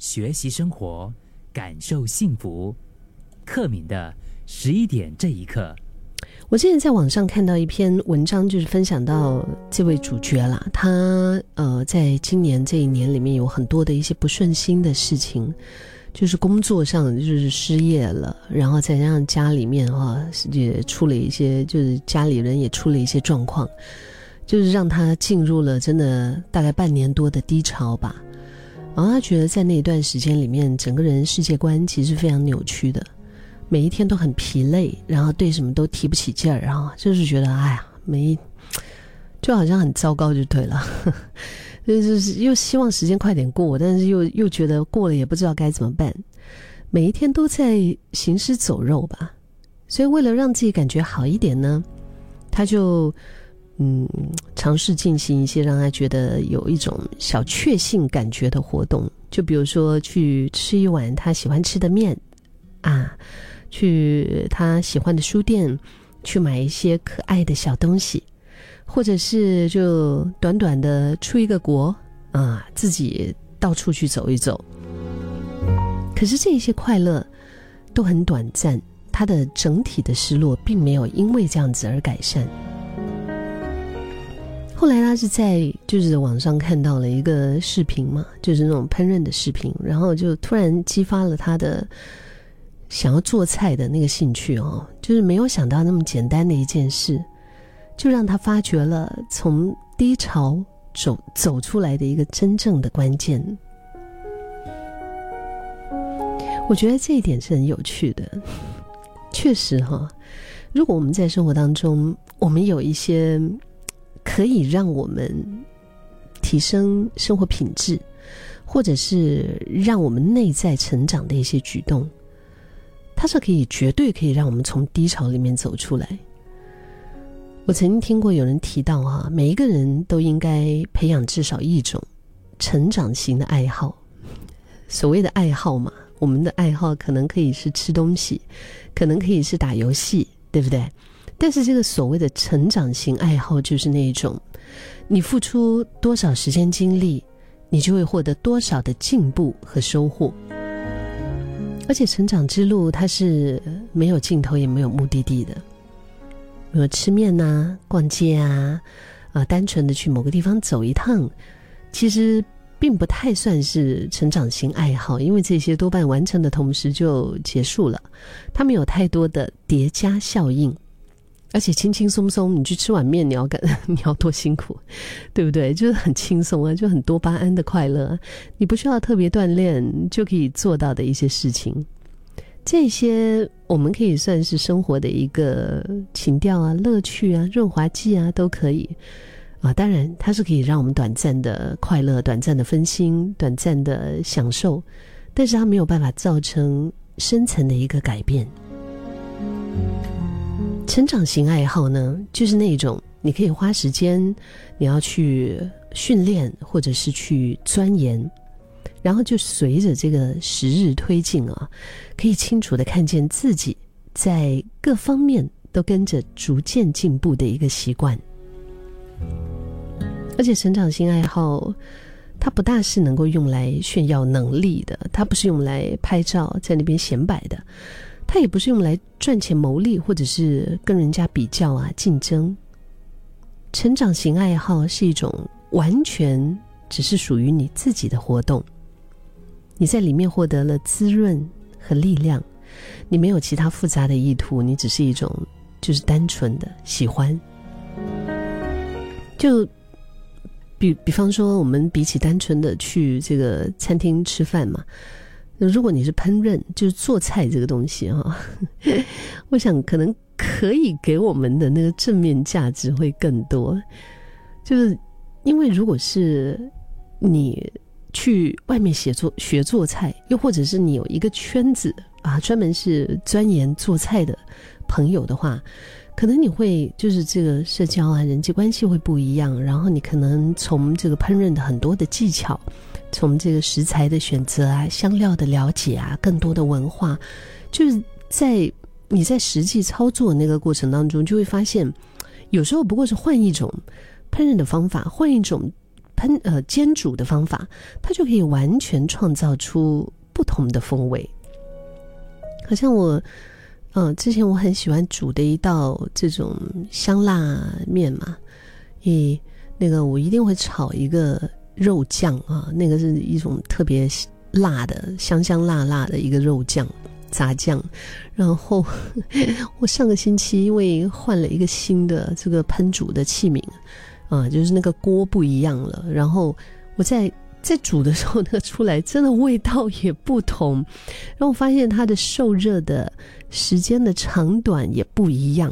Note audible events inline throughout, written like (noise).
学习生活，感受幸福。克敏的十一点这一刻，我现在在网上看到一篇文章，就是分享到这位主角啦，他呃，在今年这一年里面有很多的一些不顺心的事情，就是工作上就是失业了，然后再加上家里面哈也出了一些，就是家里人也出了一些状况，就是让他进入了真的大概半年多的低潮吧。然后他觉得在那一段时间里面，整个人世界观其实非常扭曲的。每一天都很疲累，然后对什么都提不起劲儿，然后就是觉得哎呀，没，(tsk) 就好像很糟糕就对了，(laughs) 就是又希望时间快点过，但是又又觉得过了也不知道该怎么办，每一天都在行尸走肉吧。所以为了让自己感觉好一点呢，他就嗯尝试进行一些让他觉得有一种小确幸感觉的活动，就比如说去吃一碗他喜欢吃的面啊。去他喜欢的书店，去买一些可爱的小东西，或者是就短短的出一个国啊，自己到处去走一走。可是这些快乐都很短暂，他的整体的失落并没有因为这样子而改善。后来他是在就是网上看到了一个视频嘛，就是那种烹饪的视频，然后就突然激发了他的。想要做菜的那个兴趣哦，就是没有想到那么简单的一件事，就让他发掘了从低潮走走出来的一个真正的关键。我觉得这一点是很有趣的，确实哈。如果我们在生活当中，我们有一些可以让我们提升生活品质，或者是让我们内在成长的一些举动。它是可以绝对可以让我们从低潮里面走出来。我曾经听过有人提到哈，每一个人都应该培养至少一种成长型的爱好。所谓的爱好嘛，我们的爱好可能可以是吃东西，可能可以是打游戏，对不对？但是这个所谓的成长型爱好，就是那一种，你付出多少时间精力，你就会获得多少的进步和收获。而且成长之路它是没有尽头也没有目的地的，比如吃面呐、逛街啊，啊，单纯的去某个地方走一趟，其实并不太算是成长型爱好，因为这些多半完成的同时就结束了，它没有太多的叠加效应。而且轻轻松松，你去吃碗面，你要干，(laughs) 你要多辛苦，对不对？就是很轻松啊，就很多巴胺的快乐，你不需要特别锻炼就可以做到的一些事情。这些我们可以算是生活的一个情调啊、乐趣啊、润滑剂啊，都可以啊。当然，它是可以让我们短暂的快乐、短暂的分心、短暂的享受，但是它没有办法造成深层的一个改变。成长型爱好呢，就是那种你可以花时间，你要去训练或者是去钻研，然后就随着这个时日推进啊，可以清楚的看见自己在各方面都跟着逐渐进步的一个习惯。而且成长型爱好，它不大是能够用来炫耀能力的，它不是用来拍照在那边显摆的。它也不是用来赚钱牟利，或者是跟人家比较啊竞争。成长型爱好是一种完全只是属于你自己的活动，你在里面获得了滋润和力量，你没有其他复杂的意图，你只是一种就是单纯的喜欢。就比比方说，我们比起单纯的去这个餐厅吃饭嘛。如果你是烹饪，就是做菜这个东西哈，(laughs) 我想可能可以给我们的那个正面价值会更多。就是因为如果是你去外面写作学做菜，又或者是你有一个圈子啊，专门是钻研做菜的朋友的话，可能你会就是这个社交啊，人际关系会不一样，然后你可能从这个烹饪的很多的技巧。从这个食材的选择啊，香料的了解啊，更多的文化，就是在你在实际操作那个过程当中，就会发现，有时候不过是换一种烹饪的方法，换一种烹呃煎煮的方法，它就可以完全创造出不同的风味。好像我，嗯，之前我很喜欢煮的一道这种香辣面嘛，咦，那个我一定会炒一个肉酱啊，那个是一种特别辣的香香辣辣的一个肉酱炸酱。然后 (laughs) 我上个星期因为换了一个新的这个烹煮的器皿，啊，就是那个锅不一样了，然后我在。在煮的时候，那个出来真的味道也不同，然后我发现它的受热的时间的长短也不一样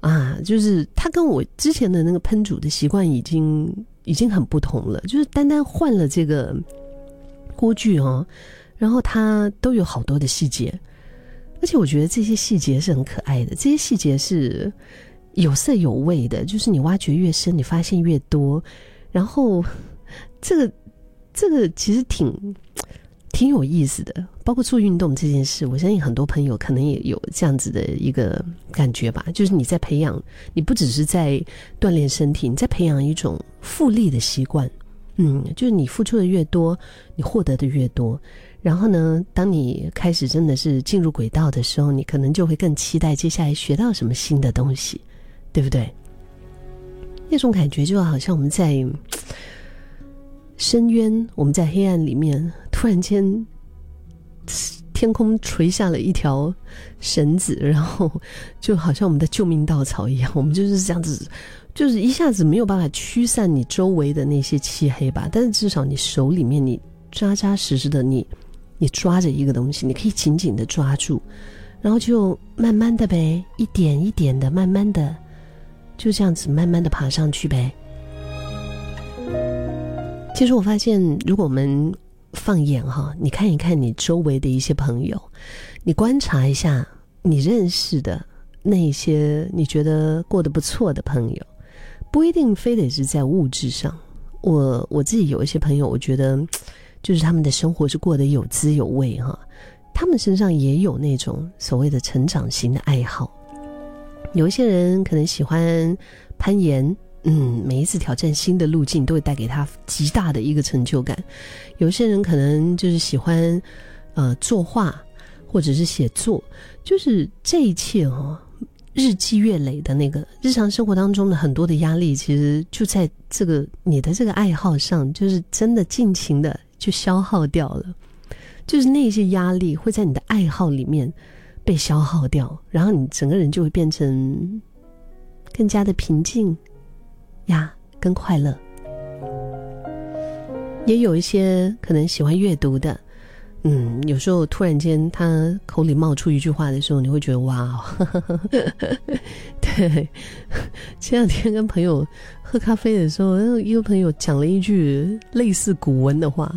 啊，就是它跟我之前的那个烹煮的习惯已经已经很不同了，就是单单换了这个锅具哦，然后它都有好多的细节，而且我觉得这些细节是很可爱的，这些细节是有色有味的，就是你挖掘越深，你发现越多，然后 (laughs) 这个。这个其实挺挺有意思的，包括做运动这件事，我相信很多朋友可能也有这样子的一个感觉吧。就是你在培养，你不只是在锻炼身体，你在培养一种复利的习惯。嗯，就是你付出的越多，你获得的越多。然后呢，当你开始真的是进入轨道的时候，你可能就会更期待接下来学到什么新的东西，对不对？那种感觉就好像我们在。深渊，我们在黑暗里面，突然间，天空垂下了一条绳子，然后就好像我们的救命稻草一样，我们就是这样子，就是一下子没有办法驱散你周围的那些漆黑吧，但是至少你手里面你扎扎实实的，你你抓着一个东西，你可以紧紧的抓住，然后就慢慢的呗，一点一点的，慢慢的，就这样子慢慢的爬上去呗。其实我发现，如果我们放眼哈，你看一看你周围的一些朋友，你观察一下你认识的那一些你觉得过得不错的朋友，不一定非得是在物质上。我我自己有一些朋友，我觉得就是他们的生活是过得有滋有味哈，他们身上也有那种所谓的成长型的爱好。有一些人可能喜欢攀岩。嗯，每一次挑战新的路径都会带给他极大的一个成就感。有些人可能就是喜欢，呃，作画或者是写作，就是这一切哈，日积月累的那个日常生活当中的很多的压力，其实就在这个你的这个爱好上，就是真的尽情的就消耗掉了。就是那些压力会在你的爱好里面被消耗掉，然后你整个人就会变成更加的平静。呀，跟快乐，也有一些可能喜欢阅读的，嗯，有时候突然间他口里冒出一句话的时候，你会觉得哇，(laughs) (laughs) 前两天跟朋友喝咖啡的时候，一个朋友讲了一句类似古文的话，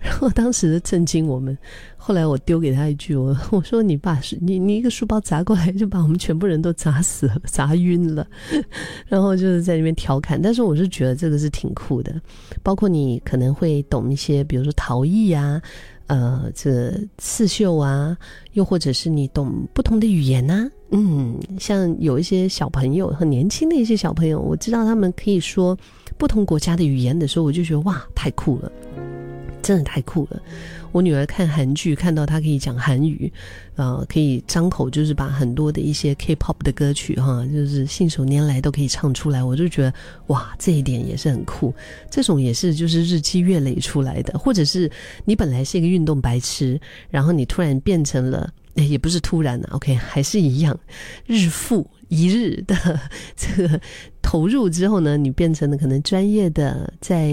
然后当时震惊我们。后来我丢给他一句，我 (laughs) 我说你把你你一个书包砸过来，就把我们全部人都砸死了，砸晕了。(laughs) 然后就是在那边调侃，但是我是觉得这个是挺酷的。包括你可能会懂一些，比如说陶艺啊，呃，这刺绣啊，又或者是你懂不同的语言呐。嗯，像有一些小朋友很年轻的一些小朋友，我知道他们可以说不同国家的语言的时候，我就觉得哇，太酷了。真的太酷了！我女儿看韩剧，看到她可以讲韩语，呃，可以张口就是把很多的一些 K-pop 的歌曲哈，就是信手拈来都可以唱出来。我就觉得哇，这一点也是很酷。这种也是就是日积月累出来的，或者是你本来是一个运动白痴，然后你突然变成了，也不是突然的，OK，还是一样，日复一日的这 (laughs) 个投入之后呢，你变成了可能专业的在。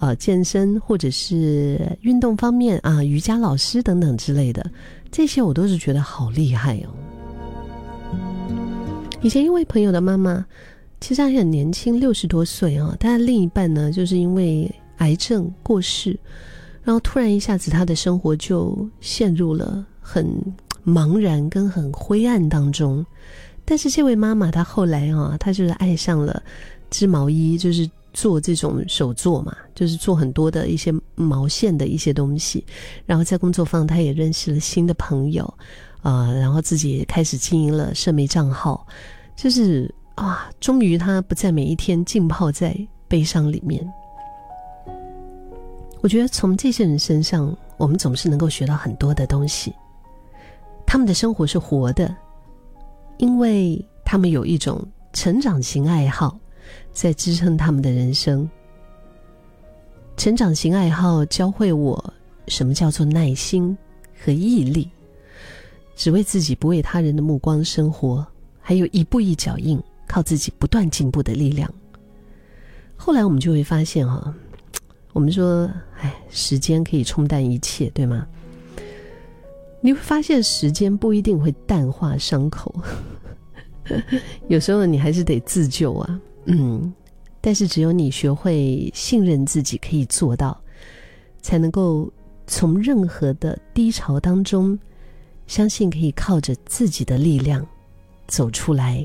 呃，健身或者是运动方面啊，瑜伽老师等等之类的，这些我都是觉得好厉害哦。以前一位朋友的妈妈，其实还很年轻，六十多岁啊，但另一半呢，就是因为癌症过世，然后突然一下子，他的生活就陷入了很茫然跟很灰暗当中。但是这位妈妈她后来啊，她就是爱上了织毛衣，就是。做这种手作嘛，就是做很多的一些毛线的一些东西，然后在工作坊，她也认识了新的朋友，啊，然后自己也开始经营了社媒账号，就是啊，终于他不再每一天浸泡在悲伤里面，我觉得从这些人身上，我们总是能够学到很多的东西。他们的生活是活的，因为他们有一种成长型爱好，在支撑他们的人生。成长型爱好教会我什么叫做耐心和毅力，只为自己不为他人的目光生活，还有一步一脚印，靠自己不断进步的力量。后来我们就会发现，哈。我们说，哎，时间可以冲淡一切，对吗？你会发现，时间不一定会淡化伤口，(laughs) 有时候你还是得自救啊。嗯，但是只有你学会信任自己可以做到，才能够从任何的低潮当中，相信可以靠着自己的力量走出来。